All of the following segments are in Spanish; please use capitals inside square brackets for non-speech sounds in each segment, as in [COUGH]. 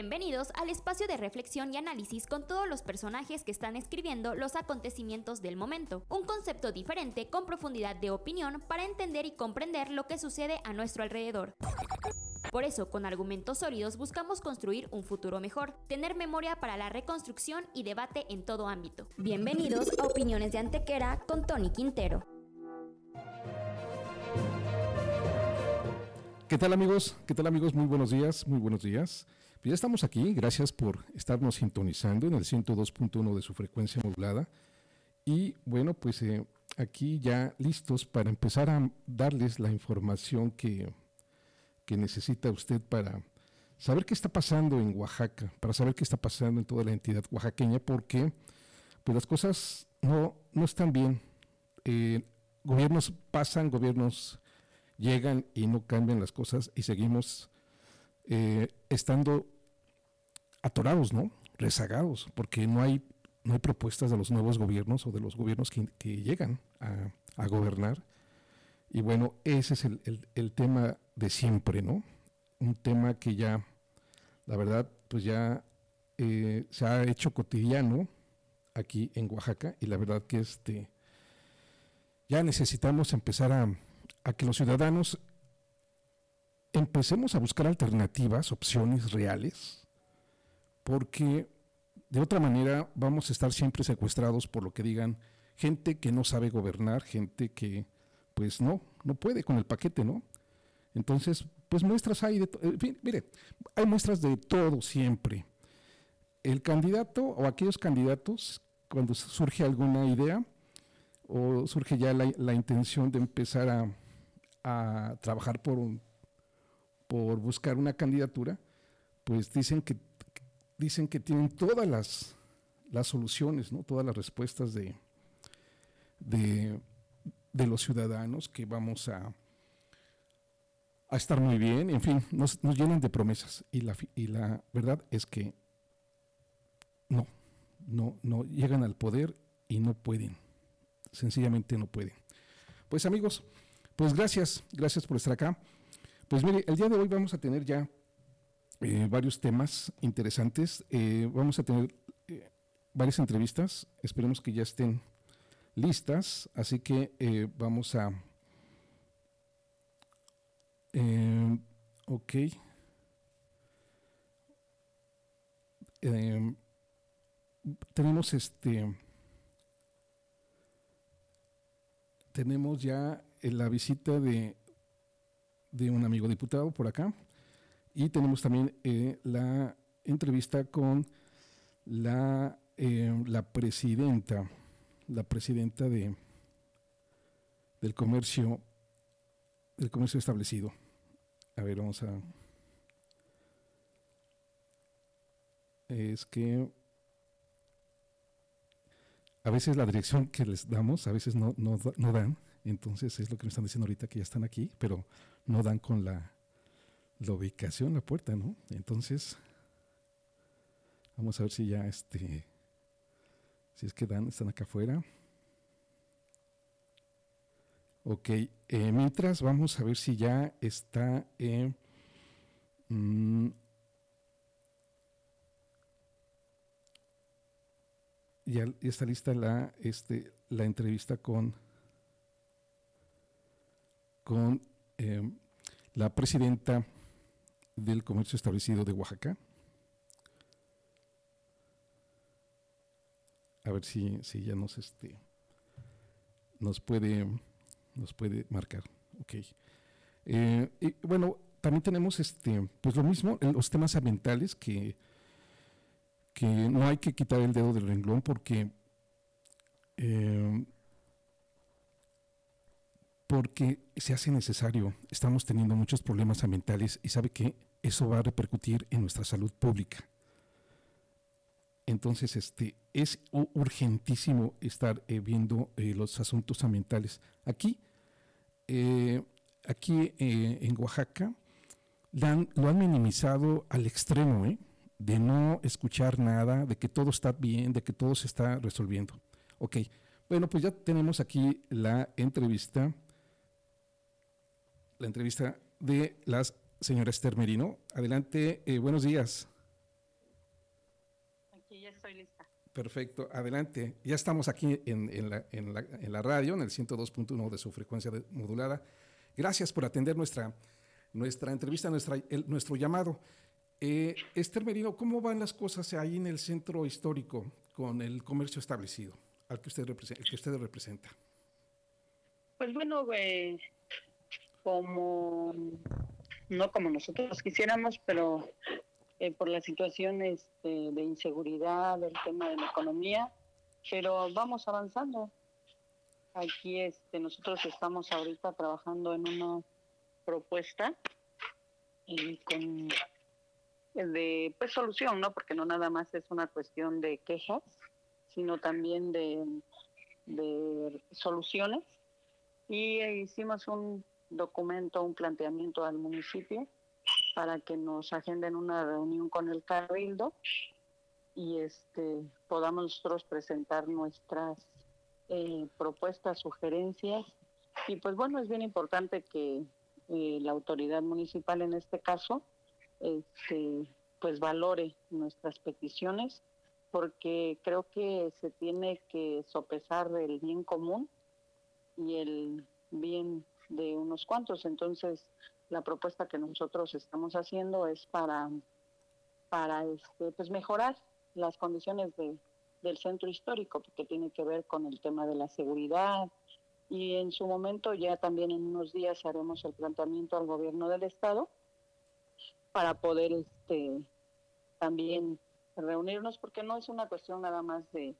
Bienvenidos al espacio de reflexión y análisis con todos los personajes que están escribiendo los acontecimientos del momento. Un concepto diferente con profundidad de opinión para entender y comprender lo que sucede a nuestro alrededor. Por eso, con argumentos sólidos buscamos construir un futuro mejor, tener memoria para la reconstrucción y debate en todo ámbito. Bienvenidos a Opiniones de Antequera con Tony Quintero. ¿Qué tal amigos? ¿Qué tal amigos? Muy buenos días, muy buenos días. Pues ya estamos aquí, gracias por estarnos sintonizando en el 102.1 de su frecuencia modulada. Y bueno, pues eh, aquí ya listos para empezar a darles la información que, que necesita usted para saber qué está pasando en Oaxaca, para saber qué está pasando en toda la entidad oaxaqueña, porque pues las cosas no, no están bien. Eh, gobiernos pasan, gobiernos llegan y no cambian las cosas y seguimos eh, estando atorados, ¿no? Rezagados, porque no hay, no hay propuestas de los nuevos gobiernos o de los gobiernos que, llegan a, gobernar. Y bueno, ese es el, tema de siempre, ¿no? Un tema que ya, la verdad, pues ya eh, se ha hecho cotidiano aquí en Oaxaca y la verdad que este ya necesitamos empezar a, a que los ciudadanos empecemos a buscar alternativas, opciones reales, porque de otra manera vamos a estar siempre secuestrados por lo que digan gente que no sabe gobernar, gente que pues no, no puede con el paquete, ¿no? Entonces, pues muestras hay de mire, hay muestras de todo siempre. El candidato o aquellos candidatos, cuando surge alguna idea o surge ya la intención de empezar a a trabajar por, por buscar una candidatura, pues dicen que, dicen que tienen todas las, las soluciones, ¿no? todas las respuestas de, de, los ciudadanos que vamos a, a estar muy bien, en fin, nos, nos llenan de promesas y la, y la verdad es que no, no, no llegan al poder y no pueden, sencillamente no pueden. Pues amigos, pues gracias, gracias por estar acá. Pues mire, el día de hoy vamos a tener ya eh, varios temas interesantes. Eh, vamos a tener eh, varias entrevistas. Esperemos que ya estén listas. Así que vamos a... ok. tenemos este... Tenemos ya la visita de, de un amigo diputado por acá y tenemos también eh, la entrevista con la, eh, la presidenta, la presidenta de, del comercio, del comercio establecido. A ver, vamos a. Es que a veces la dirección que les damos, a veces no, no, no dan. Entonces es lo que me están diciendo ahorita que ya están aquí, pero no dan con la, la ubicación, la puerta, ¿no? Entonces, vamos a ver si ya este, si es que dan, están acá afuera. Ok, eh, mientras vamos a ver si ya está, eh, mm, ya está lista la, este, la entrevista con con eh, la presidenta del comercio establecido de Oaxaca. A ver si, si ya nos este nos puede nos puede marcar. Ok. Eh, y bueno, también tenemos este, pues lo mismo, los temas ambientales que, que no hay que quitar el dedo del renglón porque eh, porque se hace necesario. Estamos teniendo muchos problemas ambientales y sabe que eso va a repercutir en nuestra salud pública. Entonces, este, es urgentísimo estar eh, viendo eh, los asuntos ambientales. Aquí, eh, aquí en Oaxaca, lo han minimizado al extremo, de no escuchar nada, de que todo está bien, de que todo se está resolviendo. Ok, bueno, pues ya tenemos aquí la entrevista la entrevista de la señora Esther Merino. Adelante, eh, buenos días. estoy lista. Perfecto, adelante. Ya estamos aquí en, la, en, la, en la, radio, en el 102.1 de su frecuencia modulada. Gracias por atender nuestra, nuestra entrevista, nuestra, nuestro llamado. Eh, Esther Merino, ¿cómo van las cosas ahí en el centro histórico con el comercio establecido al que usted, representa, que usted representa? Pues bueno, como no como nosotros quisiéramos, pero eh, por la situación este, de inseguridad, el tema de la economía, pero vamos avanzando. Aquí este, nosotros estamos ahorita trabajando en una propuesta con de pues solución, ¿no? Porque no nada más es una cuestión de quejas, sino también de, de soluciones. Y hicimos un documento, un planteamiento al municipio para que nos agenden una reunión con el cabildo y este podamos nosotros presentar nuestras eh, propuestas, sugerencias. Y pues bueno es bien importante que eh, la autoridad municipal en este caso este, pues valore nuestras peticiones porque creo que se tiene que sopesar el bien común y el bien de unos cuantos. Entonces, la propuesta que nosotros estamos haciendo es para, para este, pues mejorar las condiciones de, del centro histórico, porque tiene que ver con el tema de la seguridad. Y en su momento, ya también en unos días haremos el planteamiento al gobierno del estado para poder este también reunirnos porque no es una cuestión nada más de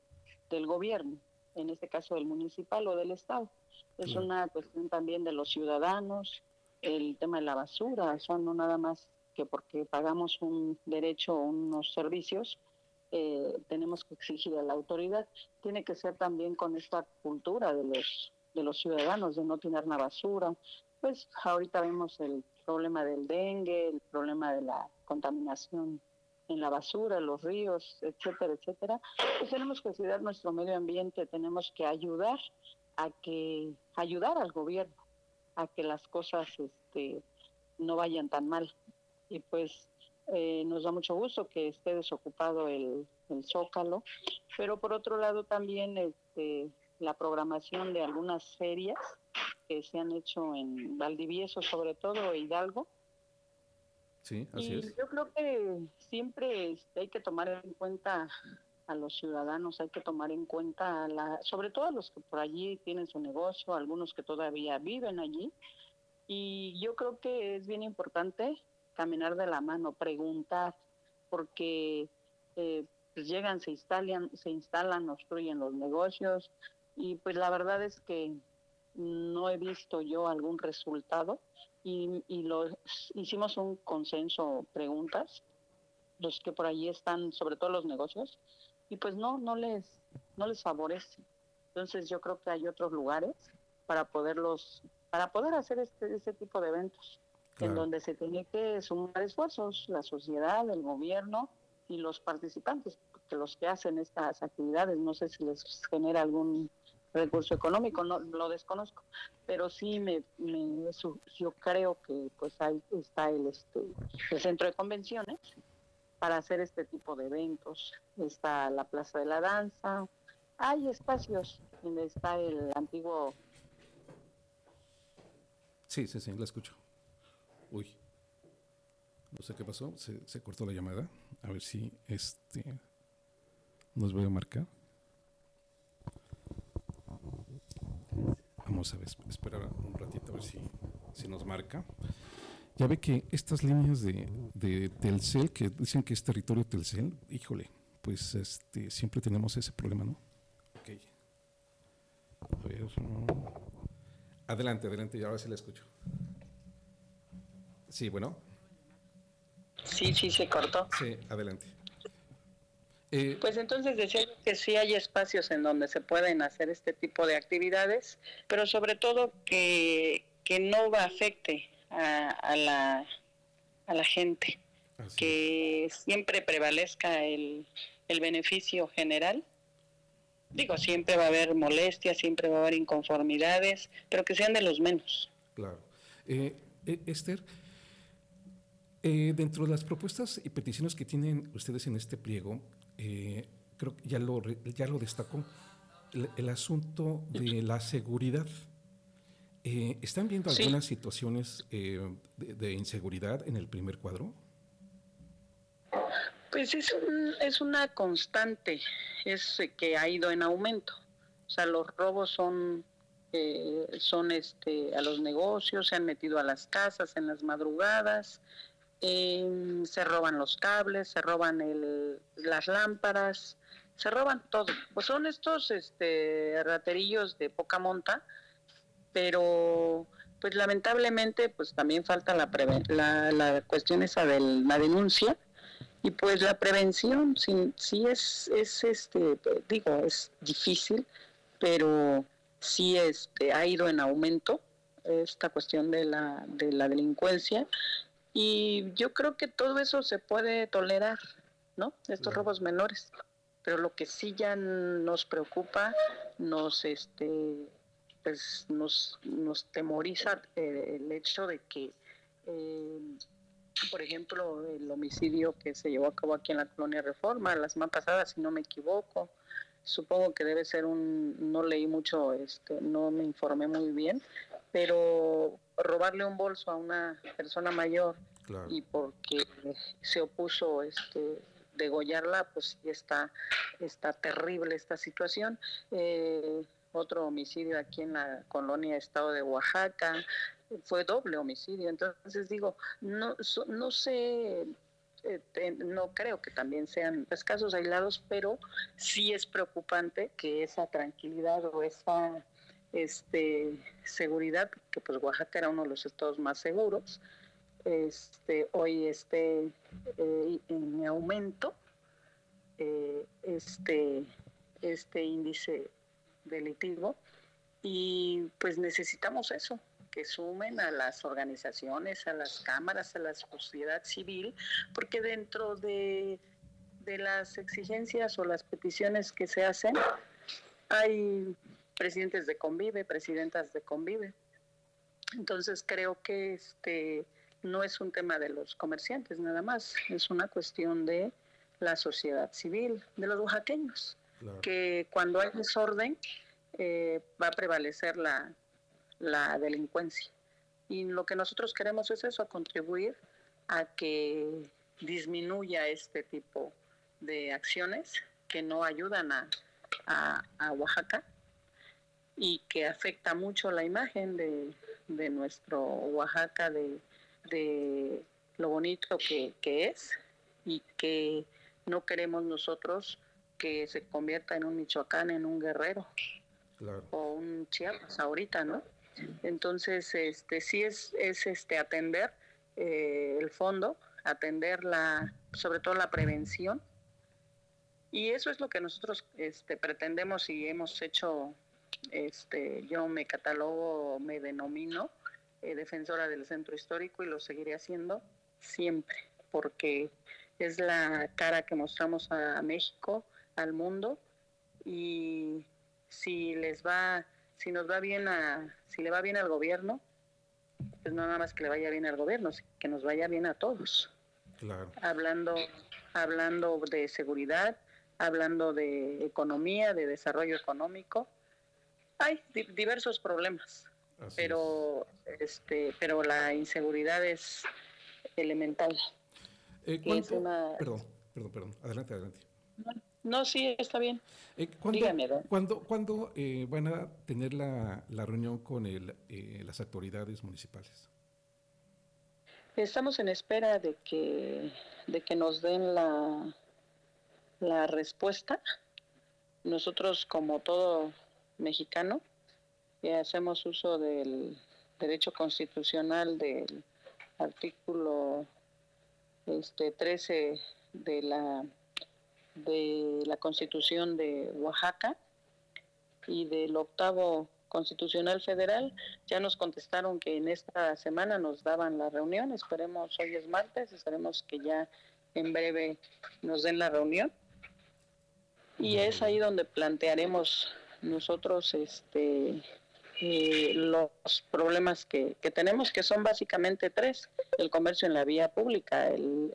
del gobierno, en este caso del municipal o del estado, es una cuestión también de los ciudadanos, el tema de la basura, o no nada más que porque pagamos un derecho o unos servicios, eh, tenemos que exigir a la autoridad, tiene que ser también con esta cultura de los de los ciudadanos de no tener una basura. Pues ahorita vemos el problema del dengue, el problema de la contaminación en la basura, los ríos, etcétera, etcétera, pues tenemos que cuidar nuestro medio ambiente, tenemos que ayudar a que ayudar al gobierno a que las cosas este no vayan tan mal y pues eh, nos da mucho gusto que esté desocupado el, el zócalo pero por otro lado también este la programación de algunas ferias que se han hecho en Valdivieso, sobre todo, Hidalgo. Sí, así y Yo creo que siempre hay que tomar en cuenta a los ciudadanos, hay que tomar en cuenta, a la, sobre todo a los que por allí tienen su negocio, algunos que todavía viven allí. Y yo creo que es bien importante caminar de la mano, preguntar, porque eh, pues llegan, se instalan, se instalan, obstruyen los negocios, y pues la verdad es que no he visto yo algún resultado y, y lo, hicimos un consenso preguntas, los que por allí están, sobre todo los negocios, y pues no, no les, no les favorece. Entonces yo creo que hay otros lugares para poderlos, para poder hacer este, este tipo de eventos, en donde se tiene que sumar esfuerzos, la sociedad, el gobierno y los participantes, que los que hacen estas actividades, no sé si les genera algún recurso económico, no lo desconozco, pero sí me, yo creo que pues ahí está el este el centro de convenciones para hacer este tipo de eventos. Está la Plaza de la Danza, hay espacios donde está el antiguo Sí, sí, sí, la escucho. Uy. No sé qué pasó, se, se cortó la llamada. A ver si este nos voy a marcar. Vamos a ver, esperar un ratito a ver si, si nos marca. Ya ve que estas líneas de, de, Telcel, que dicen que es territorio Telcel, híjole, pues este, siempre tenemos ese problema, ¿no? Ok. A ver, adelante, adelante, y ahora sí la escucho. Sí, bueno. Sí, sí, se cortó. Sí, adelante. Eh, pues entonces decía que sí hay espacios en donde se pueden hacer este tipo de actividades, pero sobre todo que, que no afecte a, a, la, a la gente, que siempre prevalezca el, el beneficio general. Digo, siempre va a haber molestias, siempre va a haber inconformidades, pero que sean de los menos. Claro. Eh, eh Esther, eh, dentro de las propuestas y peticiones que tienen ustedes en este pliego, eh, creo que ya lo, ya lo destacó, el, asunto de la seguridad. Eh, ¿Están viendo algunas situaciones eh, de, inseguridad en el primer cuadro? Pues es, es una constante, es que ha ido en aumento. O sea, los robos son eh, son este a los negocios, se han metido a las casas en las madrugadas, em, se roban los cables, se roban el, las lámparas, se roban todo. Pues son estos este, raterillos de poca monta, pero pues lamentablemente pues también falta la, la, la cuestión esa de la denuncia y pues la prevención sí, sí es, es este digo es difícil pero sí este, ha ido en aumento esta cuestión de la, de la delincuencia y yo creo que todo eso se puede tolerar, ¿no? Estos robos menores. Pero lo que sí ya nos preocupa, nos este pues nos, nos temoriza eh, el hecho de que eh, por ejemplo, el homicidio que se llevó a cabo aquí en la colonia Reforma la semana pasada, si no me equivoco, supongo que debe ser un, no leí mucho, este, no me informé muy bien, pero robarle un bolso a una persona mayor y porque se opuso este degollarla, pues sí está, está terrible esta situación. Eh, otro homicidio aquí en la colonia Estado de Oaxaca, fue doble homicidio. Entonces digo, no, no sé eh, no creo que también sean casos aislados, pero sí es preocupante que esa tranquilidad o esa este, seguridad, que pues Oaxaca era uno de los estados más seguros, este, hoy esté eh, en aumento eh, este, este índice delictivo. Y pues necesitamos eso, que sumen a las organizaciones, a las cámaras, a la sociedad civil, porque dentro de, de las exigencias o las peticiones que se hacen, hay presidentes de Convive, presidentas de Convive. Entonces creo que este no es un tema de los comerciantes nada más, es una cuestión de la sociedad civil, de los oaxaqueños, que cuando hay desorden eh, va a prevalecer la, la delincuencia. Y lo que nosotros queremos es eso, contribuir a que disminuya este tipo de acciones que no ayudan a, a, Oaxaca y que afecta mucho la imagen de, de nuestro Oaxaca, de, de lo bonito que, que, es y que no queremos nosotros que se convierta en un Michoacán, en un guerrero o un Chiapas ahorita, ¿no? Entonces, este, sí es, es este, atender eh, el fondo, atender la, sobre todo la prevención. Y eso es lo que nosotros este, pretendemos y hemos hecho, este, yo me catalogo, me denomino eh, defensora del centro histórico y lo seguiré haciendo siempre, porque es la cara que mostramos a México, al mundo, y si les va si nos va bien a, si le va bien al gobierno, pues no nada más que le vaya bien al gobierno, que nos vaya bien a todos. Claro. Hablando, hablando de seguridad, hablando de economía, de desarrollo económico. Hay diversos problemas, pero este, pero la inseguridad es elemental. Eh, perdón, perdón, perdón. Adelante, adelante. No, sí, está bien. Eh, ¿Cuándo, eh, van a tener la, reunión con el, eh, las autoridades municipales? Estamos en espera de que, de que nos den la, la respuesta. Nosotros, como todo mexicano, hacemos uso del derecho constitucional del artículo este 13 de la de la Constitución de Oaxaca y del octavo Constitucional Federal. Ya nos contestaron que en esta semana nos daban la reunión. Esperemos, hoy es martes, esperemos que ya en breve nos den la reunión. Y es ahí donde plantearemos nosotros este eh, los problemas que, tenemos, que son básicamente tres. El comercio en la vía pública, el,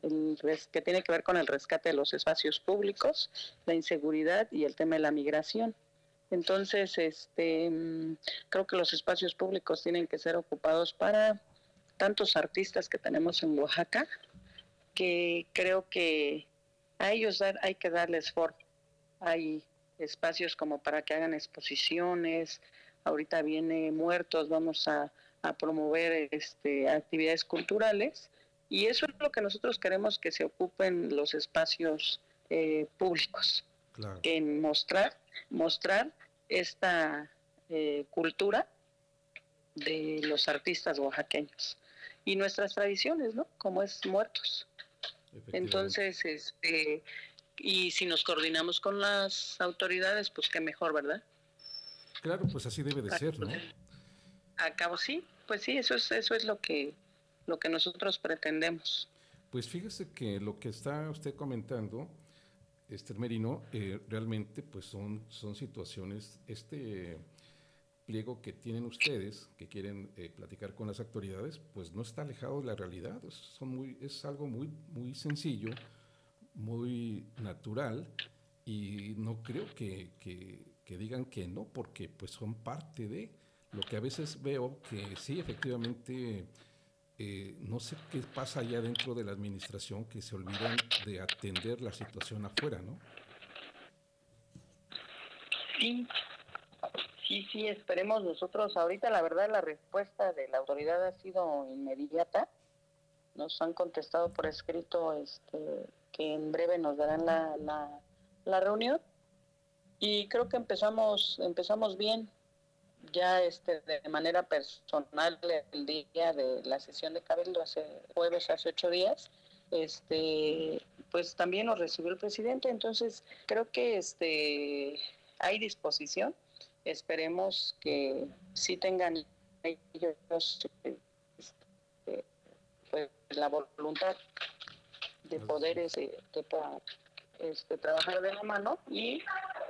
que tiene que ver con el rescate de los espacios públicos, la inseguridad y el tema de la migración. Entonces, este, mm, creo que los espacios públicos tienen que ser ocupados para tantos artistas que tenemos en Oaxaca, que creo que a ellos hay que darles forma. Hay espacios como para que hagan exposiciones, ahorita viene Muertos, vamos a, promover este, actividades culturales. Y eso es lo que nosotros queremos que se ocupen los espacios eh, públicos, en mostrar, mostrar esta eh, cultura de los artistas oaxaqueños. Y nuestras tradiciones, ¿no? Como es Muertos. Entonces, este, y si nos coordinamos con las autoridades, pues qué mejor, ¿verdad? Claro, pues así debe de ser, ¿no? A cabo sí, pues sí, eso es, eso es lo que, lo que nosotros pretendemos. Pues fíjese que lo que está usted comentando, Esther Merino, eh, realmente pues son, son situaciones, este pliego que tienen ustedes, que quieren eh, platicar con las autoridades, pues no está alejado de la realidad, son muy, es algo muy, muy sencillo, muy natural, y no creo que, que digan que no, porque pues son parte de lo que a veces veo que sí, efectivamente, eh, no sé qué pasa allá dentro de la administración que se olvidan de atender la situación afuera, ¿no? Sí, sí, sí, esperemos nosotros. Ahorita la verdad la respuesta de la autoridad ha sido inmediata. Nos han contestado por escrito este, que en breve nos darán la, la, la reunión. Y creo que empezamos empezamos bien. Ya este de manera personal el día de la sesión de cabildo hace jueves hace ocho días este pues también nos recibió el presidente. Entonces creo que este hay disposición. Esperemos que sí tengan ellos este, pues, la voluntad de poder este, de, este, trabajar de la mano y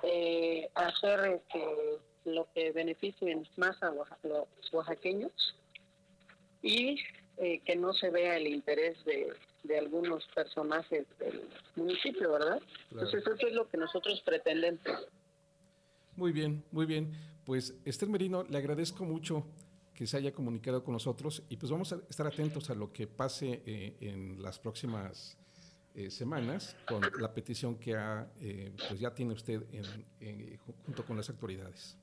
eh, hacer este, lo que beneficien más a los oaxaqueños y eh, que no se vea el interés de, algunos personajes del municipio, ¿verdad? Entonces eso es lo que nosotros pretendemos. Muy bien, muy bien. Pues Esther Merino, le agradezco mucho que se haya comunicado con nosotros y pues vamos a estar atentos a lo que pase eh, en las próximas eh, semanas con la petición que ha, eh, pues ya tiene usted en, junto con las autoridades.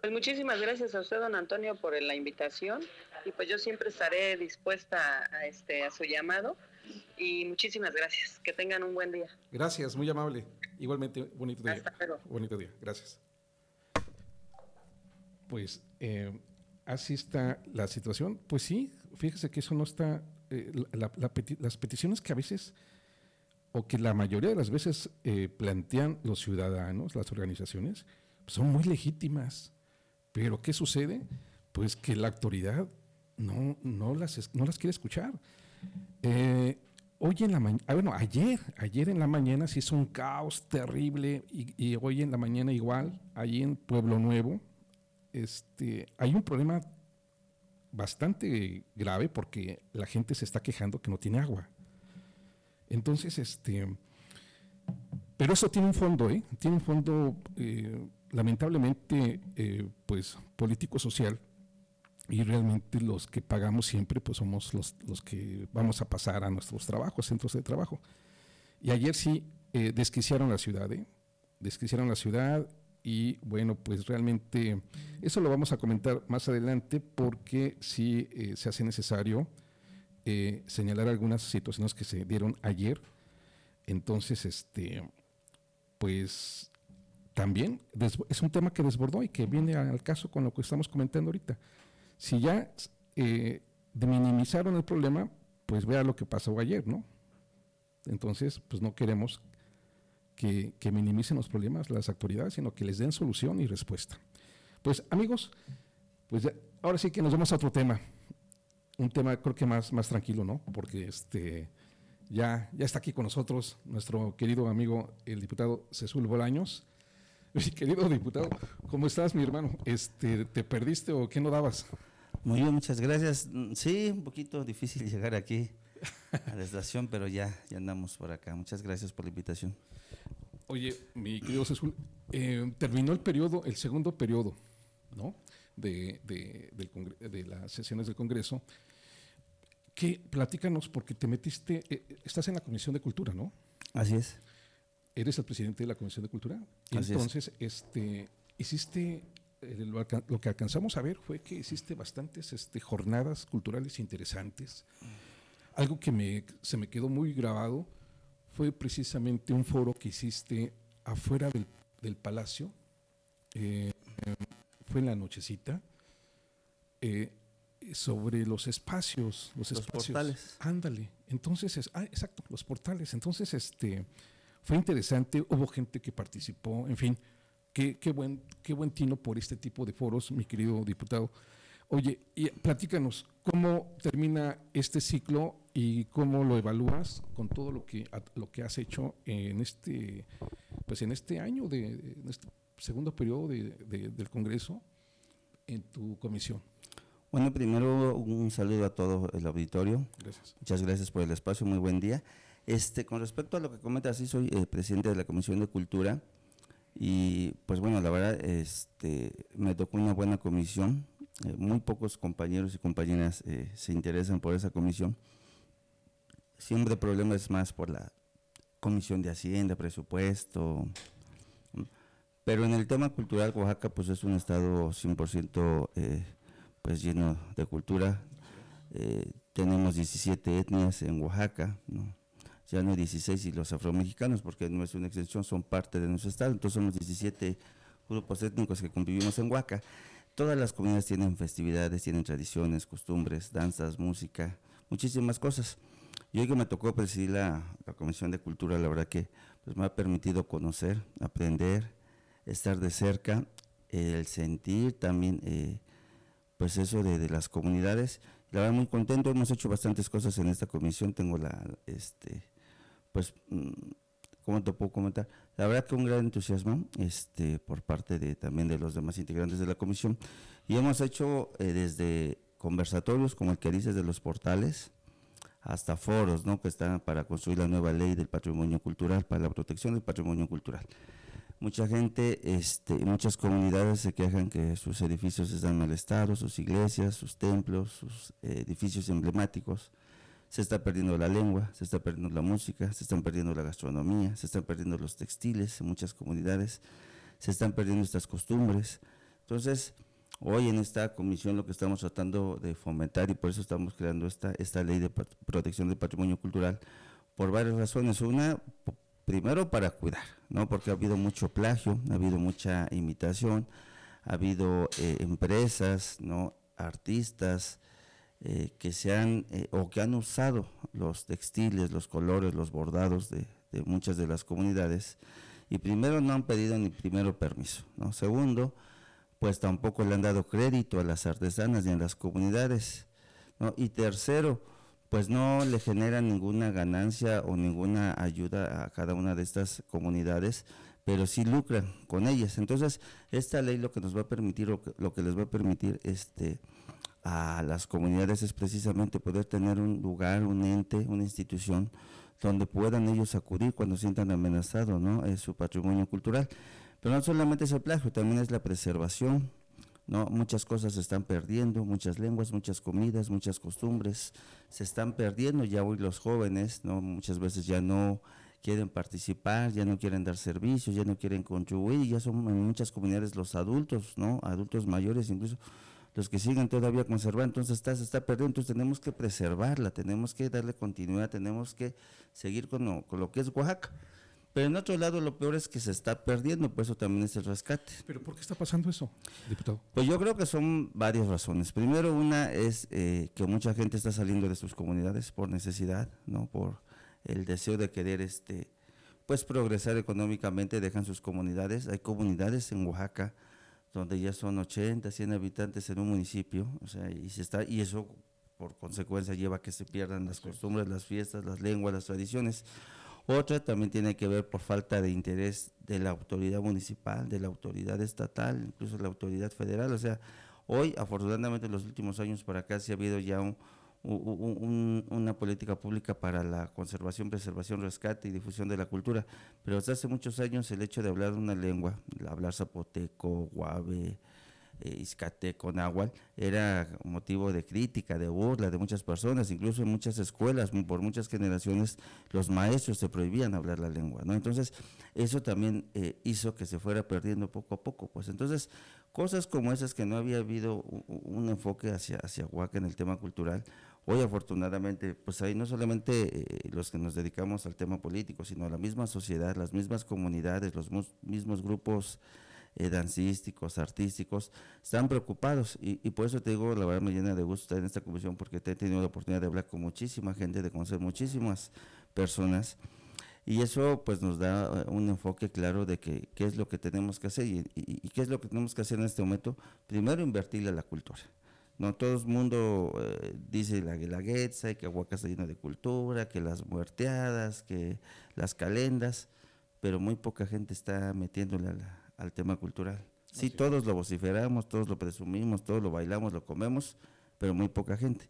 Pues muchísimas gracias a usted, don Antonio, por la invitación y pues yo siempre estaré dispuesta a, este, a su llamado y muchísimas gracias. Que tengan un buen día. Gracias, muy amable. Igualmente, bonito día. Bonito día, gracias. Pues eh, así está la situación. Pues sí, fíjese que eso no está eh, las peticiones que a veces, o que la mayoría de las veces eh, plantean los ciudadanos, las organizaciones, son muy legítimas. Pero ¿qué sucede? Pues que la autoridad no, no, las, no las quiere escuchar. Eh, hoy en la mañana, ah, bueno, ayer, ayer en la mañana se hizo un caos terrible y, y, hoy en la mañana igual, allí en Pueblo Nuevo, este, hay un problema bastante grave porque la gente se está quejando que no tiene agua. Entonces, este, pero eso tiene un fondo, ¿eh? Tiene un fondo, eh, lamentablemente, eh, pues, político-social. Y realmente los que pagamos siempre, pues, somos los, los, que vamos a pasar a nuestros trabajos, centros de trabajo. Y ayer sí desquiciaron la ciudad, ¿eh? Desquiciaron la ciudad y bueno, pues realmente eso lo vamos a comentar más adelante porque sí eh, se hace necesario eh, señalar algunas situaciones que se dieron ayer. Entonces, este, pues también es un tema que desbordó y que viene al caso con lo que estamos comentando ahorita. Si ya eh, minimizaron el problema, pues vea lo que pasó ayer, ¿no? Entonces, pues no queremos que, minimicen los problemas las autoridades, sino que les den solución y respuesta. Pues amigos, pues ahora sí que nos vamos a otro tema, un tema creo que más, más tranquilo, ¿no? Porque este, ya, ya está aquí con nosotros nuestro querido amigo, el diputado Cecil Bolaños. [LAUGHS] Mi querido diputado, ¿cómo estás, mi hermano? Este, ¿Te perdiste o qué no dabas? Muy bien, muchas gracias. Mm, sí, un poquito difícil llegar aquí a [LAUGHS] la estación, pero ya, ya andamos por acá. Muchas gracias por la invitación. Oye, mi querido César, eh, terminó el periodo, el segundo periodo, ¿no? De, de, de las sesiones del Congreso. Que platícanos, porque te metiste, eh, estás en la Comisión de Cultura, ¿no? Así es. Eres el presidente de la Comisión de Cultura. Y entonces, este, hiciste, eh, lo, que alcanzamos a ver fue que hiciste bastantes este, jornadas culturales interesantes. Algo que me, se me quedó muy grabado fue precisamente un foro que hiciste afuera del, palacio. Eh, fue en la nochecita. Eh, sobre los espacios, los, espacios. portales. Ándale. Entonces, ah, exacto, los portales. Entonces, este, fue interesante, hubo gente que participó, en fin, qué, qué, buen, qué buen tino por este tipo de foros, mi querido diputado. Oye, y platícanos, ¿cómo termina este ciclo y cómo lo evalúas con todo lo que, lo que has hecho en este, pues en este año, de, en este segundo periodo del Congreso en tu comisión? Bueno, primero un saludo a todo el auditorio. Gracias. Muchas gracias por el espacio, muy buen día. Este, con respecto a lo que comentas, sí soy eh, presidente de la Comisión de Cultura y pues bueno, la verdad este, me tocó una buena comisión. Eh, muy pocos compañeros y compañeras eh, se interesan por esa comisión. Siempre el problema es más por la Comisión de Hacienda, presupuesto. Pero en el tema cultural, Oaxaca pues es un estado 100% pues lleno de cultura. Eh, tenemos 17 etnias en Oaxaca, ya no hay 16 y los afromexicanos, porque no es una extensión, son parte de nuestro estado, entonces somos 17 grupos étnicos que convivimos en Oaxaca. Todas las comunidades tienen festividades, tienen tradiciones, costumbres, danzas, música, muchísimas cosas. Y hoy que me tocó presidir la, Comisión de Cultura, la verdad que pues, me ha permitido conocer, aprender, estar de cerca, el sentir también eh, pues eso de, las comunidades. La verdad muy contento, hemos hecho bastantes cosas en esta comisión, tengo la, este, pues, mm, ¿cómo te puedo comentar? La verdad que un gran entusiasmo este, por parte de también de los demás integrantes de la comisión y hemos hecho eh, desde conversatorios como el que dices de los portales, hasta foros, ¿no? Que están para construir la nueva ley del patrimonio cultural, para la protección del patrimonio cultural. Mucha gente, este, muchas comunidades se quejan que sus edificios están mal estado, sus iglesias, sus templos, sus eh, edificios emblemáticos. Se está perdiendo la lengua, se está perdiendo la música, se están perdiendo la gastronomía, se están perdiendo los textiles en muchas comunidades, se están perdiendo estas costumbres. Entonces, hoy en esta comisión lo que estamos tratando de fomentar y por eso estamos creando esta, esta ley de protección del patrimonio cultural por varias razones. Una, primero para cuidar, ¿no? Porque ha habido mucho plagio, ha habido mucha imitación, ha habido eh, empresas, ¿no? Artistas eh, que se han eh, o que han usado los textiles, los colores, los bordados de, muchas de las comunidades y primero no han pedido ni primero permiso, ¿no? Segundo, pues tampoco le han dado crédito a las artesanas ni a las comunidades, ¿no? Y tercero, pues no le genera ninguna ganancia o ninguna ayuda a cada una de estas comunidades, pero sí lucran con ellas. Entonces, esta ley lo que nos va a permitir, o lo que les va a permitir este, a las comunidades es precisamente poder tener un lugar, un ente, una institución donde puedan ellos acudir cuando sientan amenazado ¿no? es su patrimonio cultural. Pero no solamente es el plagio, también es la preservación, ¿no? Muchas cosas se están perdiendo, muchas lenguas, muchas comidas, muchas costumbres se están perdiendo. Ya hoy los jóvenes, ¿no? Muchas veces ya no quieren participar, ya no quieren dar servicios, ya no quieren contribuir, ya son en muchas comunidades los adultos, ¿no? Adultos mayores, incluso los que siguen todavía conservando, entonces está, se está perdiendo, entonces tenemos que preservarla, tenemos que darle continuidad, tenemos que seguir con con lo que es Oaxaca. Pero en otro lado lo peor es que se está perdiendo, por eso también es el rescate. ¿Pero por qué está pasando eso, diputado? Pues yo creo que son varias razones. Primero, una es eh, que mucha gente está saliendo de sus comunidades por necesidad, no por el deseo de querer este pues progresar económicamente, dejan sus comunidades. Hay comunidades en Oaxaca donde ya son 80, 100 habitantes en un municipio, o sea, y se está y eso por consecuencia lleva a que se pierdan las costumbres, las fiestas, las lenguas, las tradiciones Otra también tiene que ver por falta de interés de la autoridad municipal, de la autoridad estatal, incluso la autoridad federal. O sea, hoy, afortunadamente, en los últimos años para acá sí ha habido ya una política pública para la conservación, preservación, rescate y difusión de la cultura. Pero desde hace muchos años el hecho de hablar una lengua, hablar zapoteco, guave, eh, con agua era motivo de crítica, de burla de muchas personas, incluso en muchas escuelas, por muchas generaciones, los maestros se prohibían hablar la lengua. Entonces, eso también eh, hizo que se fuera perdiendo poco a poco, pues entonces, cosas como esas que no había habido un, enfoque hacia, hacia Huaca en el tema cultural, hoy afortunadamente, pues ahí no solamente eh, los que nos dedicamos al tema político, sino la misma sociedad, las mismas comunidades, los mismos grupos eh, artísticos, están preocupados y, por eso te digo, la verdad me llena de gusto estar en esta comisión porque te he tenido la oportunidad de hablar con muchísima gente, de conocer muchísimas personas y eso pues nos da eh, un enfoque claro de que, qué es lo que tenemos que hacer y, qué es lo que tenemos que hacer en este momento. Primero invertirle a la cultura. No todo el mundo eh, dice la guelaguetza y que Aguaca está lleno de cultura, que las muerteadas, que las calendas, pero muy poca gente está metiéndole la, al tema cultural. Sí, todos lo vociferamos, todos lo presumimos, todos lo bailamos, lo comemos, pero muy poca gente.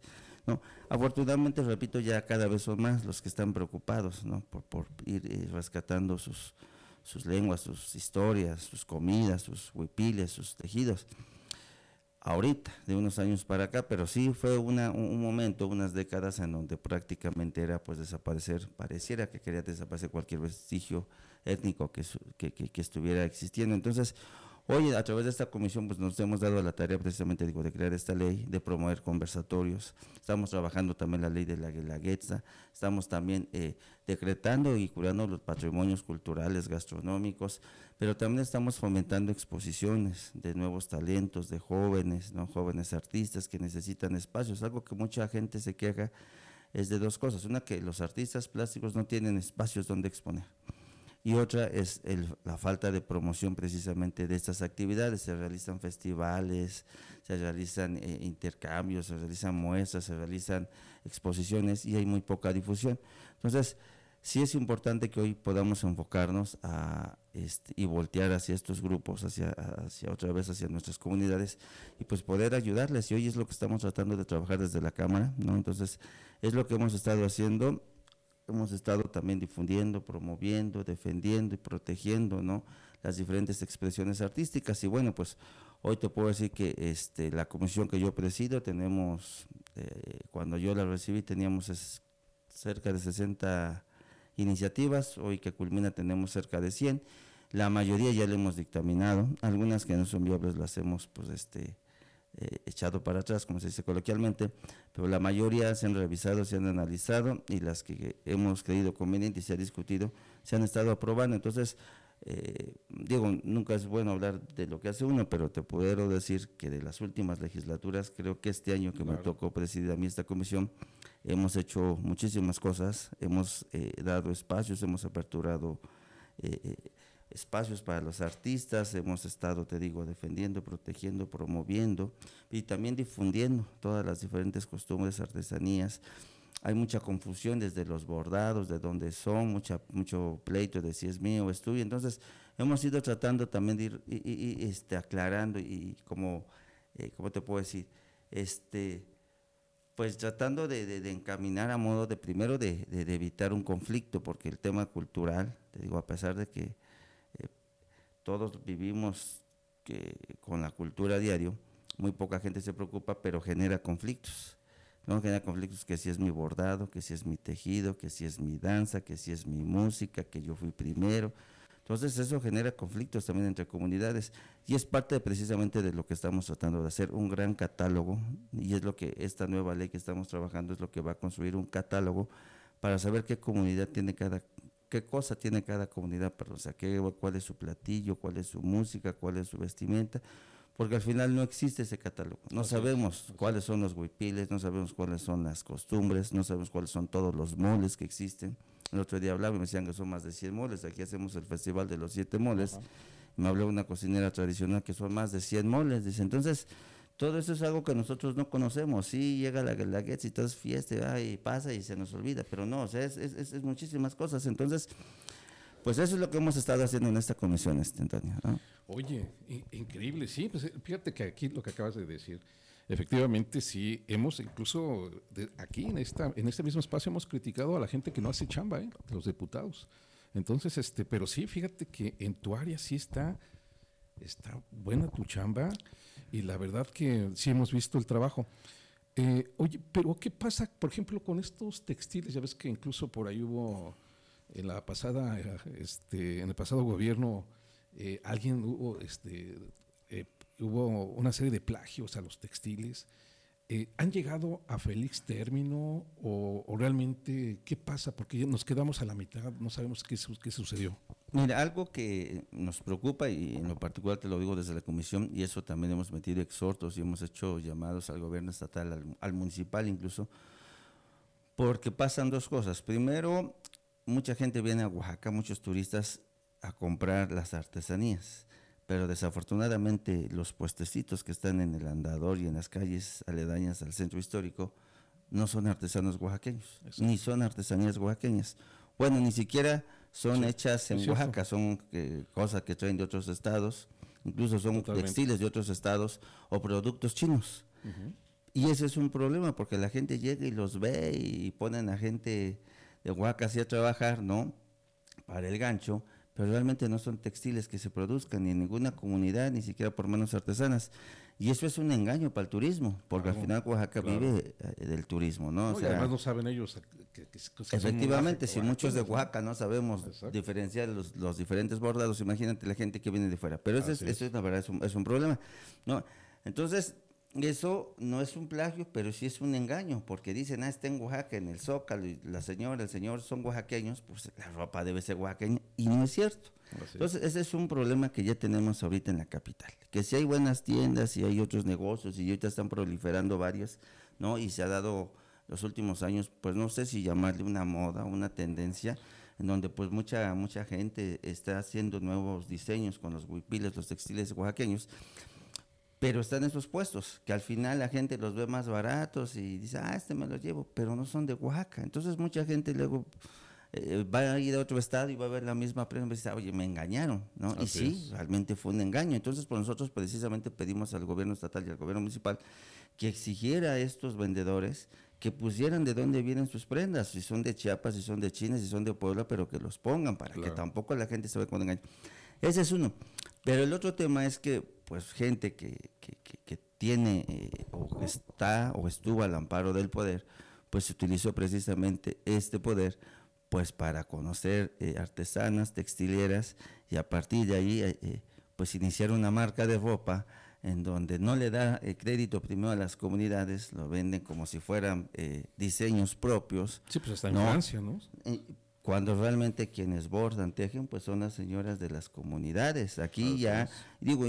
¿no? Afortunadamente, repito, ya cada vez son más los que están preocupados ¿no? por, por ir eh, rescatando sus, sus lenguas, sus historias, sus comidas, sus huipiles, sus tejidos. Ahorita, de unos años para acá, pero sí fue una, un momento, unas décadas en donde prácticamente era pues desaparecer, pareciera que quería desaparecer cualquier vestigio étnico que, que, estuviera existiendo. Entonces, hoy a través de esta comisión pues nos hemos dado la tarea precisamente de crear esta ley, de promover conversatorios. Estamos trabajando también la ley de la Guelaguetza, estamos también eh, decretando y curando los patrimonios culturales, gastronómicos, pero también estamos fomentando exposiciones de nuevos talentos, de jóvenes, jóvenes artistas que necesitan espacios, algo que mucha gente se queja es de dos cosas. Una, que los artistas plásticos no tienen espacios donde exponer y otra es la falta de promoción precisamente de estas actividades. Se realizan festivales, se realizan eh, intercambios, se realizan muestras, se realizan exposiciones y hay muy poca difusión. Entonces, sí es importante que hoy podamos enfocarnos a, este, y voltear hacia estos grupos, hacia, hacia otra vez hacia nuestras comunidades y pues poder ayudarles. Y hoy es lo que estamos tratando de trabajar desde la Cámara, ¿no? Entonces, es lo que hemos estado haciendo hemos estado también difundiendo, promoviendo, defendiendo y protegiendo, ¿no? Las diferentes expresiones artísticas. Y bueno, pues hoy te puedo decir que este, la comisión que yo presido, tenemos, eh, cuando yo la recibí, teníamos cerca de 60 iniciativas, hoy que culmina tenemos cerca de 100. La mayoría ya le hemos dictaminado, algunas que no son viables las hemos pues este eh, echado para atrás, como se dice coloquialmente, pero la mayoría se han revisado, se han analizado y las que hemos creído convenientes y se ha discutido se han estado aprobando. Entonces, eh, digo, nunca es bueno hablar de lo que hace uno, pero te puedo decir que de las últimas legislaturas, creo que este año que me tocó presidir a mí esta comisión, hemos hecho muchísimas cosas, hemos eh, dado espacios, hemos aperturado espacios para los artistas, hemos estado, te digo, defendiendo, protegiendo, promoviendo y también difundiendo todas las diferentes costumbres, artesanías. Hay mucha confusión desde los bordados, de dónde son, mucha, mucho pleito de si es mío o es tuyo. Entonces, hemos ido tratando también de ir y, este, aclarando y como, eh, ¿cómo te puedo decir? Este, pues tratando de, encaminar a modo de primero de, de, evitar un conflicto, porque el tema cultural, te digo, a pesar de que todos vivimos con la cultura diario, muy poca gente se preocupa, pero genera conflictos. ¿no? Genera conflictos que si es mi bordado, que si es mi tejido, que si es mi danza, que si es mi música, que yo fui primero. Entonces eso genera conflictos también entre comunidades y es parte precisamente de lo que estamos tratando de hacer, un gran catálogo y es lo que esta nueva ley que estamos trabajando es lo que va a construir un catálogo para saber qué comunidad tiene cada qué cosa tiene cada comunidad, pero, o sea, qué, cuál es su platillo, cuál es su música, cuál es su vestimenta, porque al final no existe ese catálogo. No sabemos cuáles son los huipiles, no sabemos cuáles son las costumbres, no sabemos cuáles son todos los moles que existen. El otro día hablaba y me decían que son más de 100 moles, aquí hacemos el festival de los siete moles. Me habló una cocinera tradicional que son más de 100 moles, dice, entonces Todo eso es algo que nosotros no conocemos. Sí, llega la Guelaguetza y todo es fiesta y pasa y se nos olvida, pero no, o sea, es, muchísimas cosas. Entonces, pues eso es lo que hemos estado haciendo en esta comisión, este, Antonio. Oye, increíble, sí, pues fíjate que aquí lo que acabas de decir, efectivamente sí, hemos incluso aquí en, esta, en este mismo espacio hemos criticado a la gente que no hace chamba, ¿eh? los diputados. Entonces, este, pero sí, fíjate que en tu área sí está, está buena tu chamba y la verdad que sí hemos visto el trabajo. Eh, oye, pero ¿qué pasa, por ejemplo, con estos textiles? Ya ves que incluso por ahí hubo en la pasada, este, en el pasado gobierno, eh, alguien hubo, este, eh, hubo una serie de plagios a los textiles. ¿Han llegado a feliz término o, realmente qué pasa? Porque nos quedamos a la mitad, no sabemos qué, qué sucedió. Mira, algo que nos preocupa y en lo particular te lo digo desde la comisión y eso también hemos metido exhortos y hemos hecho llamados al gobierno estatal, al, municipal incluso, porque pasan dos cosas. Primero, mucha gente viene a Oaxaca, muchos turistas a comprar las artesanías, pero desafortunadamente los puestecitos que están en el andador y en las calles aledañas al centro histórico no son artesanos oaxaqueños, ni son artesanías oaxaqueñas. Bueno, ni siquiera son hechas en Oaxaca, son eh, cosas que traen de otros estados, incluso son textiles de otros estados o productos chinos. Y ese es un problema porque la gente llega y los ve y ponen a gente de Oaxaca así a trabajar, ¿no? Para el gancho, pero realmente no son textiles que se produzcan ni en ninguna comunidad, ni siquiera por manos artesanas. Y eso es un engaño para el turismo, porque al final Oaxaca vive eh, del turismo, ¿no? o sea, además no saben ellos que, Efectivamente, si muchos de Oaxaca no sabemos diferenciar los, diferentes bordados, imagínate la gente que viene de fuera. Pero eso es, eso es la verdad, es un, es un problema, ¿no? Entonces, eso no es un plagio, pero sí es un engaño, porque dicen, ah, está en Oaxaca, en el Zócalo, y la señora, el señor son oaxaqueños, pues la ropa debe ser oaxaqueña, y no es cierto. Entonces, ese es un problema que ya tenemos ahorita en la capital, que si hay buenas tiendas y hay otros negocios, y ahorita están proliferando varios, ¿no? Y se ha dado los últimos años, pues no sé si llamarle una moda, una tendencia, en donde pues mucha, mucha gente está haciendo nuevos diseños con los huipiles, los textiles oaxaqueños, pero están esos puestos, que al final la gente los ve más baratos y dice, ah, este me lo llevo, pero no son de Oaxaca. Entonces mucha gente luego eh, va a ir a otro estado y va a ver la misma prenda y dice, oye, me engañaron, ¿no? y sí, realmente fue un engaño. Entonces, por nosotros precisamente pedimos al gobierno estatal y al gobierno municipal que exigiera a estos vendedores que pusieran de dónde vienen sus prendas, si son de Chiapas, si son de China, si son de Puebla, pero que los pongan para que tampoco la gente se vea con engaño. Ese es uno. Pero el otro tema es que, pues, gente que, que, tiene eh, o está o estuvo al amparo del poder, pues utilizó precisamente este poder pues para conocer eh, artesanas, textileras y a partir de ahí eh, pues iniciar una marca de ropa en donde no le da crédito primero a las comunidades, lo venden como si fueran diseños propios. Sí, pues está en Francia, ¿no? Cuando realmente quienes bordan, tejen, pues son las señoras de las comunidades. Aquí ya, digo,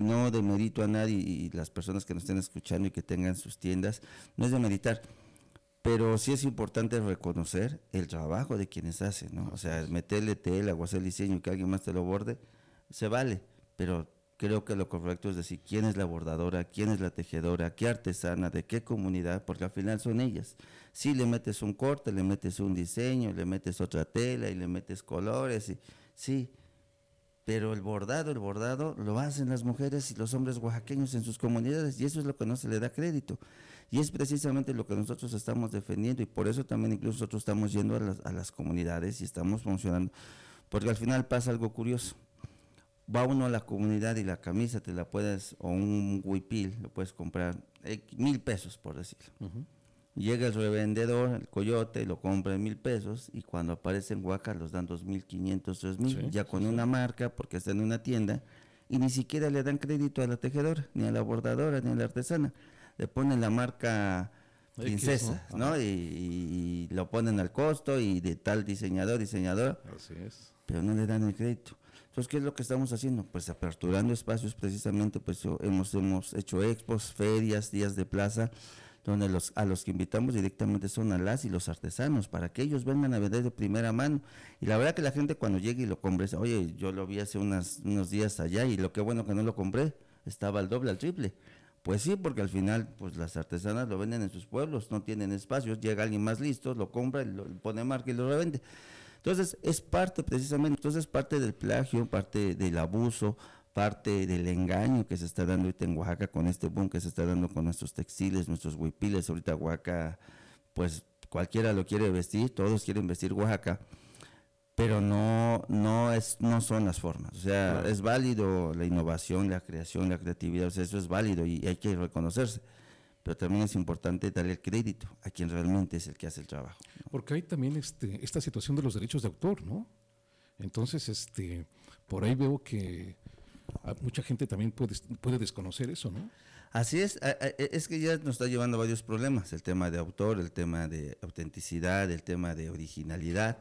no demerito a nadie y las personas que nos estén escuchando y que tengan sus tiendas, no es de meditar, pero sí es importante reconocer el trabajo de quienes hacen, ¿no? O sea, meterle tela o hacer diseño y que alguien más te lo borde, se vale, pero creo que lo correcto es decir quién es la bordadora, quién es la tejedora, qué artesana, de qué comunidad, porque al final son ellas. Si le metes un corte, le metes un diseño, le metes otra tela y le metes colores, y, sí, pero el bordado, el bordado lo hacen las mujeres y los hombres oaxaqueños en sus comunidades y eso es lo que no se le da crédito. Y es precisamente lo que nosotros estamos defendiendo y por eso también incluso nosotros estamos yendo a las, a las comunidades y estamos funcionando, porque al final pasa algo curioso va uno a la comunidad y la camisa te la puedes, o un huipil, lo puedes comprar eh, mil pesos, por decirlo. Llega el revendedor, el coyote, lo compra en mil pesos y cuando aparece en Huaca los dan dos mil quinientos, tres mil, ya con una marca porque está en una tienda y ni siquiera le dan crédito a la tejedora, ni a la bordadora, ni a la artesana. Le ponen la marca princesa, ¿no? Y, lo ponen al costo y de tal diseñador, diseñador. Así es. Pero no le dan el crédito. Entonces, ¿qué es lo que estamos haciendo? Pues aperturando espacios precisamente, pues hemos, hemos hecho expos, ferias, días de plaza, donde los, a los que invitamos directamente son a las y los artesanos, para que ellos vengan a vender de primera mano. Y la verdad que la gente cuando llegue y lo compre, oye, yo lo vi hace unos días allá y lo que bueno que no lo compré, estaba al doble, al triple Pues sí, porque al final pues las artesanas lo venden en sus pueblos, no tienen espacios, llega alguien más listo, lo compra, lo pone marca y lo revende. Entonces es parte precisamente, entonces parte del plagio, parte del abuso, parte del engaño que se está dando ahorita en Oaxaca con este boom que se está dando con nuestros textiles, nuestros huipiles, ahorita Oaxaca, pues cualquiera lo quiere vestir, todos quieren vestir Oaxaca, pero no, no, es, no son las formas. O sea, es válido la innovación, la creación, la creatividad, o sea, eso es válido y hay que reconocerse. Pero también es importante darle el crédito a quien realmente es el que hace el trabajo. Porque hay también este, esta situación de los derechos de autor, ¿no? Entonces, este, por ahí veo que mucha gente también puede, desconocer eso, ¿no? Así es, es que ya nos está llevando a varios problemas, el tema de autor, el tema de autenticidad, el tema de originalidad.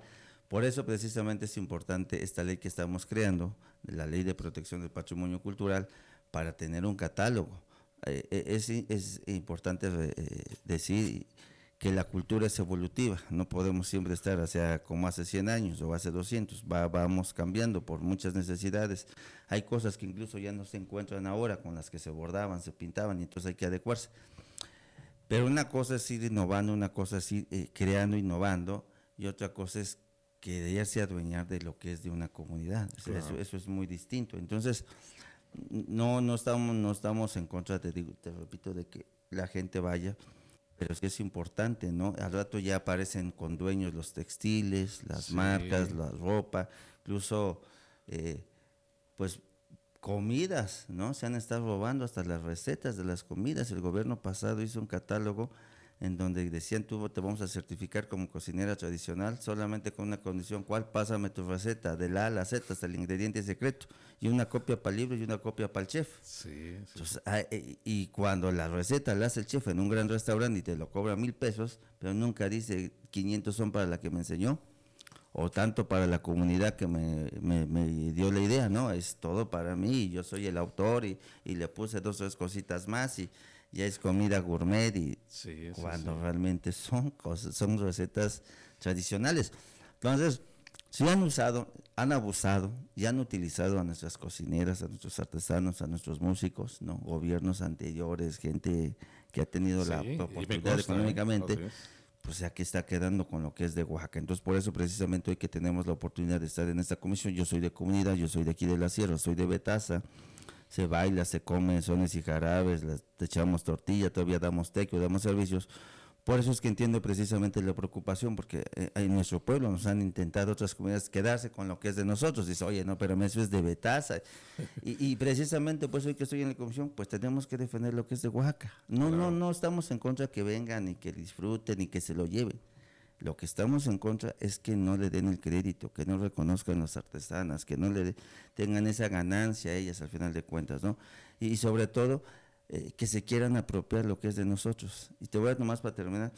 Por eso precisamente es importante esta ley que estamos creando, la ley de protección del patrimonio cultural, para tener un catálogo. Eh, eh, es, es, importante eh, decir que la cultura es evolutiva, no podemos siempre estar hacia como hace 100 años o hace 200, va, vamos cambiando por muchas necesidades. Hay cosas que incluso ya no se encuentran ahora con las que se bordaban, se pintaban y entonces hay que adecuarse. Pero una cosa es ir innovando, una cosa es ir eh, creando, innovando y otra cosa es quererse adueñar de lo que es de una comunidad. eso, eso, es muy distinto. Entonces, no, no, estamos, no estamos en contra, te, digo, te repito, de que la gente vaya pero sí es importante, ¿no? Al rato ya aparecen con dueños los textiles, las marcas, la ropa, incluso, eh, pues, comidas, ¿no? Se han estado robando hasta las recetas de las comidas. El gobierno pasado hizo un catálogo en donde decían tú te vamos a certificar como cocinera tradicional solamente con una condición, ¿cuál? Pásame tu receta de la A a la Z hasta el ingrediente secreto y una copia para el libro y una copia para el chef. Sí, ah, eh, y cuando la receta la hace el chef en un gran restaurante y te lo cobra mil pesos, pero nunca dice 500 son para la que me enseñó o tanto para la comunidad que me, me, dio la idea, ¿no? Es todo para mí, yo soy el autor y, y le puse dos o tres cositas más y ya es comida gourmet y cuando realmente son cosas, son recetas tradicionales. Entonces, si han usado, han abusado y han utilizado a nuestras cocineras, a nuestros artesanos, a nuestros músicos, ¿no? Gobiernos anteriores, gente que ha tenido la oportunidad ¿eh? económicamente, pues aquí está quedando con lo que es de Oaxaca. Entonces, por eso precisamente hoy que tenemos la oportunidad de estar en esta comisión, yo soy de comunidad, yo soy de aquí de la Sierra, soy de Betaza, se baila, se come sones y jarabes, les echamos tortilla, todavía damos tequio, damos servicios. Por eso es que entiendo precisamente la preocupación, porque eh, en nuestro pueblo nos han intentado otras comunidades quedarse con lo que es de nosotros. Dice, oye, no, pero eso es de Betaza. y, y, precisamente, pues hoy que estoy en la comisión, pues tenemos que defender lo que es de Oaxaca. No, no, no estamos en contra que vengan y que disfruten y que se lo lleven. Lo que estamos en contra es que no le den el crédito, que no reconozcan las artesanas, que no le tengan esa ganancia a ellas al final de cuentas, ¿no? Y, sobre todo, eh, que se quieran apropiar lo que es de nosotros. Y te voy a nomás para terminar.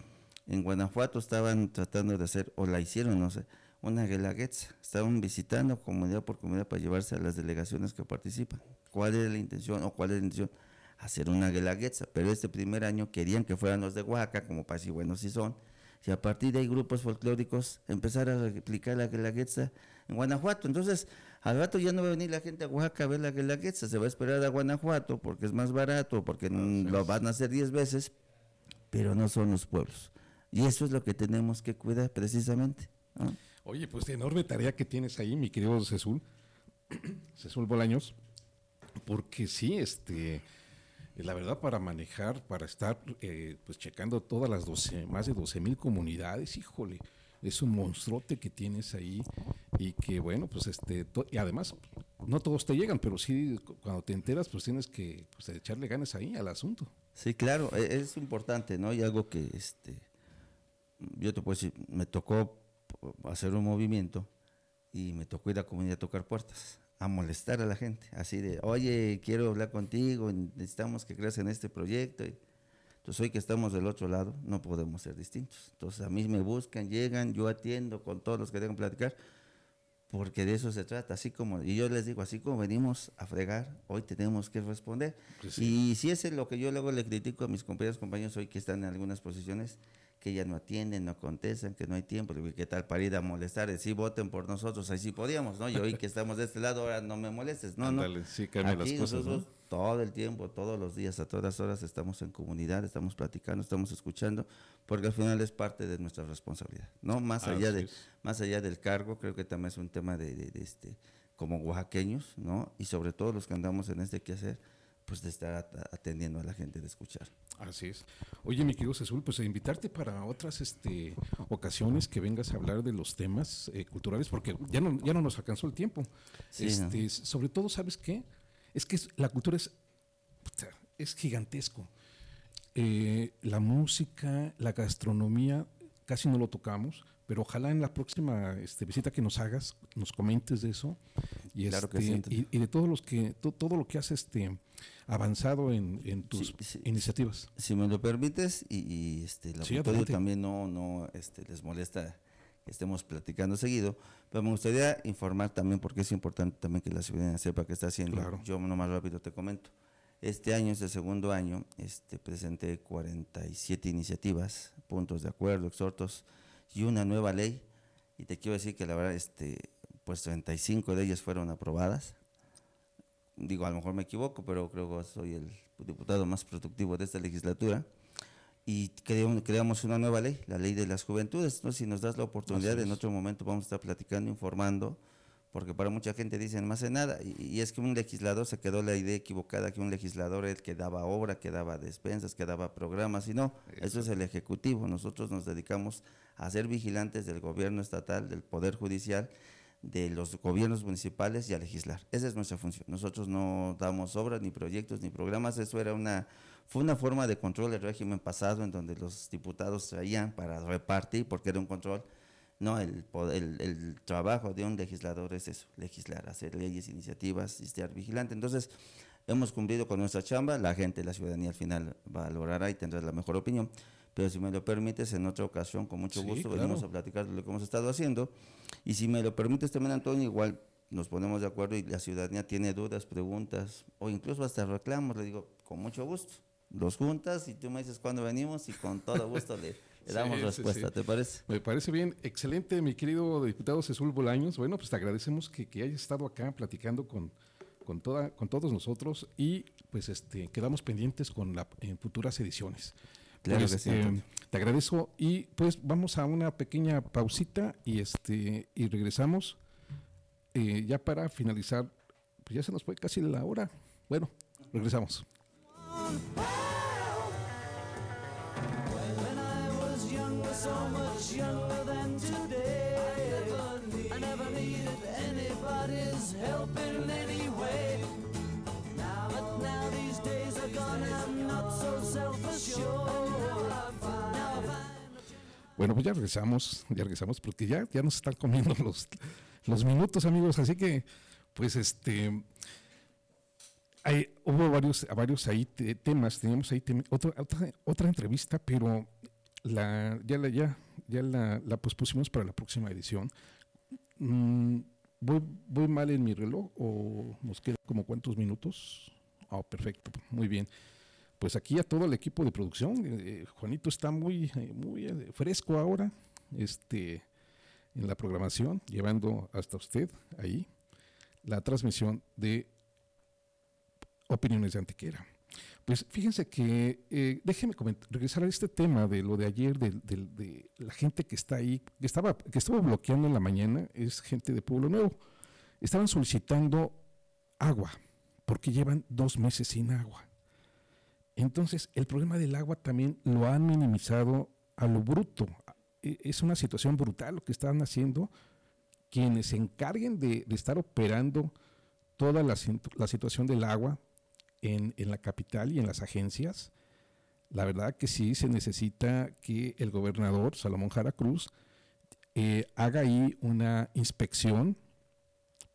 En Guanajuato estaban tratando de hacer, o la hicieron, no sé, una guelaguetza. Estaban visitando comunidad por comunidad para llevarse a las delegaciones que participan. ¿Cuál era la intención o cuál es la intención? Hacer una guelaguetza. Pero este primer año querían que fueran los de Oaxaca, como para decir, bueno, si son y a partir de ahí grupos folclóricos empezar a replicar la Guelaguetza en Guanajuato. Entonces, al rato ya no va a venir la gente a Oaxaca a ver la Guelaguetza, se va a esperar a Guanajuato porque es más barato, porque lo van a hacer 10 veces, pero no son los pueblos. Y eso es lo que tenemos que cuidar precisamente. Oye, pues de enorme tarea que tienes ahí, mi querido Cezul, [CLEARS THROAT] Cezul Bolaños, porque sí, este la verdad para manejar, para estar eh, pues checando todas las 12, más de 12 mil comunidades, híjole, es un monstruote que tienes ahí y que bueno, pues este, y además no todos te llegan, pero sí cuando te enteras pues tienes que pues, echarle ganas ahí al asunto. Sí, claro, e, es importante, ¿no? Y algo que este, yo te puedo decir, me tocó hacer un movimiento y me tocó ir a la comunidad a tocar puertas a molestar a la gente, así de, oye, quiero hablar contigo, necesitamos que creas en este proyecto. Entonces hoy que estamos del otro lado, no podemos ser distintos. Entonces a mí me buscan, llegan, yo atiendo con todos los que tengan que platicar, porque de eso se trata, así como, y yo les digo, así como venimos a fregar, hoy tenemos que responder. Pues y si es lo que yo luego le critico a mis compañeros, compañeros hoy que están en algunas posiciones, que ya no atienden, no contestan, que no hay tiempo, qué tal para ir a molestar, sí voten por nosotros, ahí sí podíamos, ¿no? Y hoy que estamos de este lado, ahora no me molestes, no, no. Sí, Aquí las cosas, nosotros todo el tiempo, todos los días, a todas horas estamos en comunidad, estamos platicando, estamos escuchando, porque al final es parte de nuestra responsabilidad, ¿no? Más allá de, más allá del cargo, creo que también es un tema de, de, de este, como oaxaqueños, ¿no? Y sobre todo los que andamos en este quehacer, pues de estar atendiendo a la gente, de escuchar. Así es. Oye, mi querido Cezul, pues invitarte para otras este, ocasiones que vengas a hablar de los temas eh, culturales, porque ya no, ya no nos alcanzó el tiempo. este, Sobre todo, ¿sabes qué? Es que la cultura es, es gigantesco. Eh, la música, la gastronomía, casi no lo tocamos, pero ojalá en la próxima este, visita que nos hagas, nos comentes de eso y, este, y, de todos los que, todo lo que has este, avanzado en, tus iniciativas. Si me lo permites, y, este, el auditorio también no, no este, les molesta que estemos platicando seguido, pero me gustaría informar también, porque es importante también que la ciudadanía sepa qué está haciendo. Claro. Yo más rápido te comento. Este año es el segundo año, este, presenté 47 iniciativas, puntos de acuerdo, exhortos y una nueva ley. Y te quiero decir que la verdad, este, pues 35 de ellas fueron aprobadas. Digo, a lo mejor me equivoco, pero creo que soy el diputado más productivo de esta legislatura. Y creamos, una nueva ley, la ley de las juventudes. Entonces, si nos das la oportunidad, en otro momento vamos a estar platicando, informando porque para mucha gente dicen, no hace nada, y, es que un legislador se quedó la idea equivocada que un legislador es el que daba obra, que daba despensas, que daba programas, y no, eso es el Ejecutivo, nosotros nos dedicamos a ser vigilantes del gobierno estatal, del Poder Judicial, de los gobiernos municipales y a legislar. Esa es nuestra función. Nosotros no damos obras, ni proyectos, ni programas. Eso era una, fue una forma de control del régimen pasado en donde los diputados traían para repartir, porque era un control no, el, el, el, trabajo de un legislador es eso, legislar, hacer leyes, iniciativas y estar vigilante. Entonces, hemos cumplido con nuestra chamba, la gente, la ciudadanía al final valorará y tendrá la mejor opinión. Pero si me lo permites, en otra ocasión, con mucho gusto, venimos a platicar de lo que hemos estado haciendo. Y si me lo permites también, Antonio, igual nos ponemos de acuerdo y la ciudadanía tiene dudas, preguntas o incluso hasta reclamos, le digo, con mucho gusto. Los juntas y tú me dices cuándo venimos y con todo gusto le [LAUGHS] le damos respuesta, ¿te parece? Me parece bien. Excelente, mi querido diputado Cezul Bolaños. Bueno, pues te agradecemos que, que hayas estado acá platicando con, con, toda, con todos nosotros y pues este, quedamos pendientes con la, en futuras ediciones. Claro pues, eh, te agradezco y pues vamos a una pequeña pausita y este y regresamos eh, ya para finalizar. Pues ya se nos fue casi la hora. Bueno, regresamos. Bueno, pues ya regresamos, ya regresamos, porque ya, ya nos están comiendo [LAUGHS] los, los minutos, amigos. Así que, pues, este, hay, hubo varios, varios ahí temas, teníamos ahí otra, otra, entrevista, pero la, ya la, ya, ya la, la pospusimos para la próxima edición. Mm, ¿voy, ¿Voy mal en mi reloj o nos quedan como cuántos minutos? Ah, perfecto, muy bien pues aquí a todo el equipo de producción. Eh, eh, Juanito está muy, eh, muy fresco ahora este, en la programación, llevando hasta usted ahí la transmisión de Opiniones de Antiquera. Pues fíjense que, déjenme regresar a este tema de lo de ayer, de, de, la gente que está ahí, que estaba, que estaba bloqueando en la mañana, es gente de Pueblo Nuevo. Estaban solicitando agua, porque llevan dos meses sin agua. Entonces, el problema del agua también lo han minimizado a lo bruto. E, es una situación brutal lo que están haciendo quienes se encarguen de, estar operando toda la, situación del agua en, la capital y en las agencias. La verdad que sí se necesita que el gobernador Salomón Jara Cruz eh, haga ahí una inspección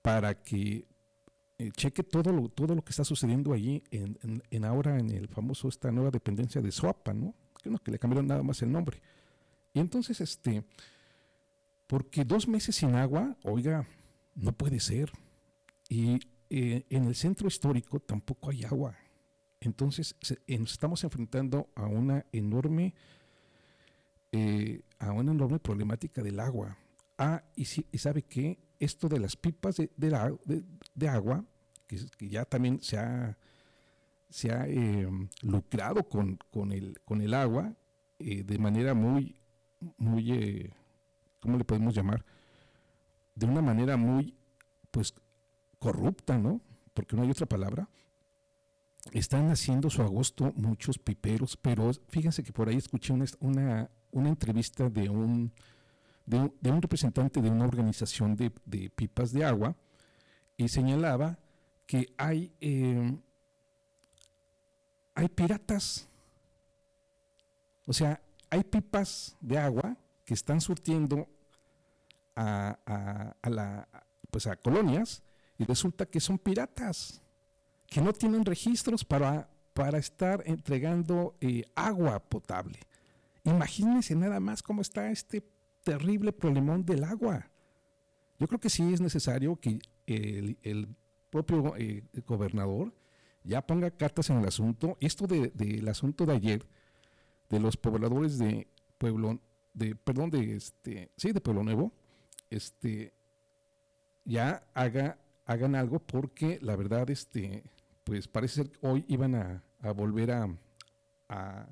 para que cheque todo lo, todo lo que está sucediendo allí en, en, ahora en el famoso, esta nueva dependencia de SOAPA, ¿no? Que, no, que le cambiaron nada más el nombre. Y entonces, este, porque dos meses sin agua, oiga, no puede ser. Y eh, en el centro histórico tampoco hay agua. Entonces, nos estamos enfrentando a una enorme eh, a una enorme problemática del agua. Ah, y, y sabe que esto de las pipas de, de, agua, que, ya también se ha, se ha em, lucrado con, con, el, con el agua eh, de manera muy, muy, eh, ¿cómo le podemos llamar? De una manera muy, pues, corrupta, ¿no? Porque no hay otra palabra. Están haciendo su agosto muchos piperos, pero fíjense que por ahí escuché una, una, una entrevista de un, de un, representante de una organización de, pipas de agua y señalaba que hay, eh, hay piratas. O sea, hay pipas de agua que están surtiendo a, a, la, pues a colonias y resulta que son piratas, que no tienen registros para, para estar entregando eh, agua potable. Imagínense nada más cómo está este terrible problemón del agua. Yo creo que sí es necesario que el, propio eh, gobernador ya ponga cartas en el asunto. Esto del asunto de ayer, de los pobladores de Pueblo, de, perdón, de este, sí, de Pueblo Nuevo, este, ya haga, hagan algo porque la verdad, este, pues parece ser que hoy iban a, volver a, a,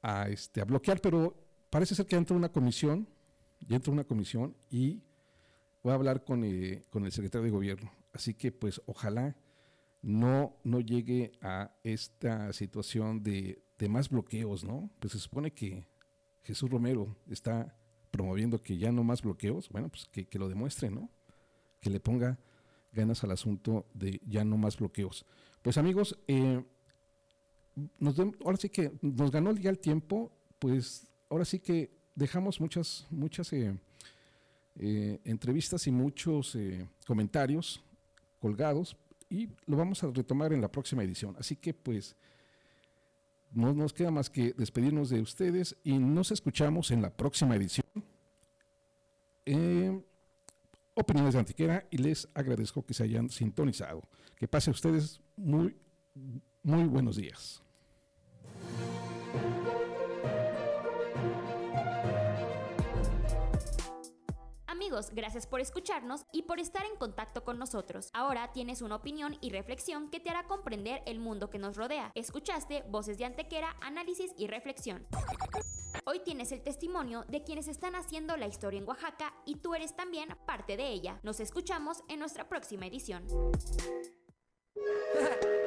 a, este, a bloquear, pero parece ser que entra una comisión, ya entra una comisión y voy a hablar con, eh, con el secretario de gobierno. Así que pues ojalá no, no llegue a esta situación de, de más bloqueos, ¿no? Pues se supone que Jesús Romero está promoviendo que ya no más bloqueos, bueno, pues que, que lo demuestre, ¿no? Que le ponga ganas al asunto de ya no más bloqueos. Pues amigos, eh, nos ahora sí que nos ganó ya el tiempo, pues ahora sí que dejamos muchas, muchas eh, eh, entrevistas y muchos eh, comentarios colgados y lo vamos a retomar en la próxima edición. Así que pues no nos queda más que despedirnos de ustedes y nos escuchamos en la próxima edición. Opiniones de Antiquera y les agradezco que se hayan sintonizado. Que pase a ustedes muy, muy buenos días. Gracias por escucharnos y por estar en contacto con nosotros. Ahora tienes una opinión y reflexión que te hará comprender el mundo que nos rodea. Escuchaste Voces de Antequera, análisis y reflexión. Hoy tienes el testimonio de quienes están haciendo la historia en Oaxaca y tú eres también parte de ella. Nos escuchamos en nuestra próxima edición. [LAUGHS]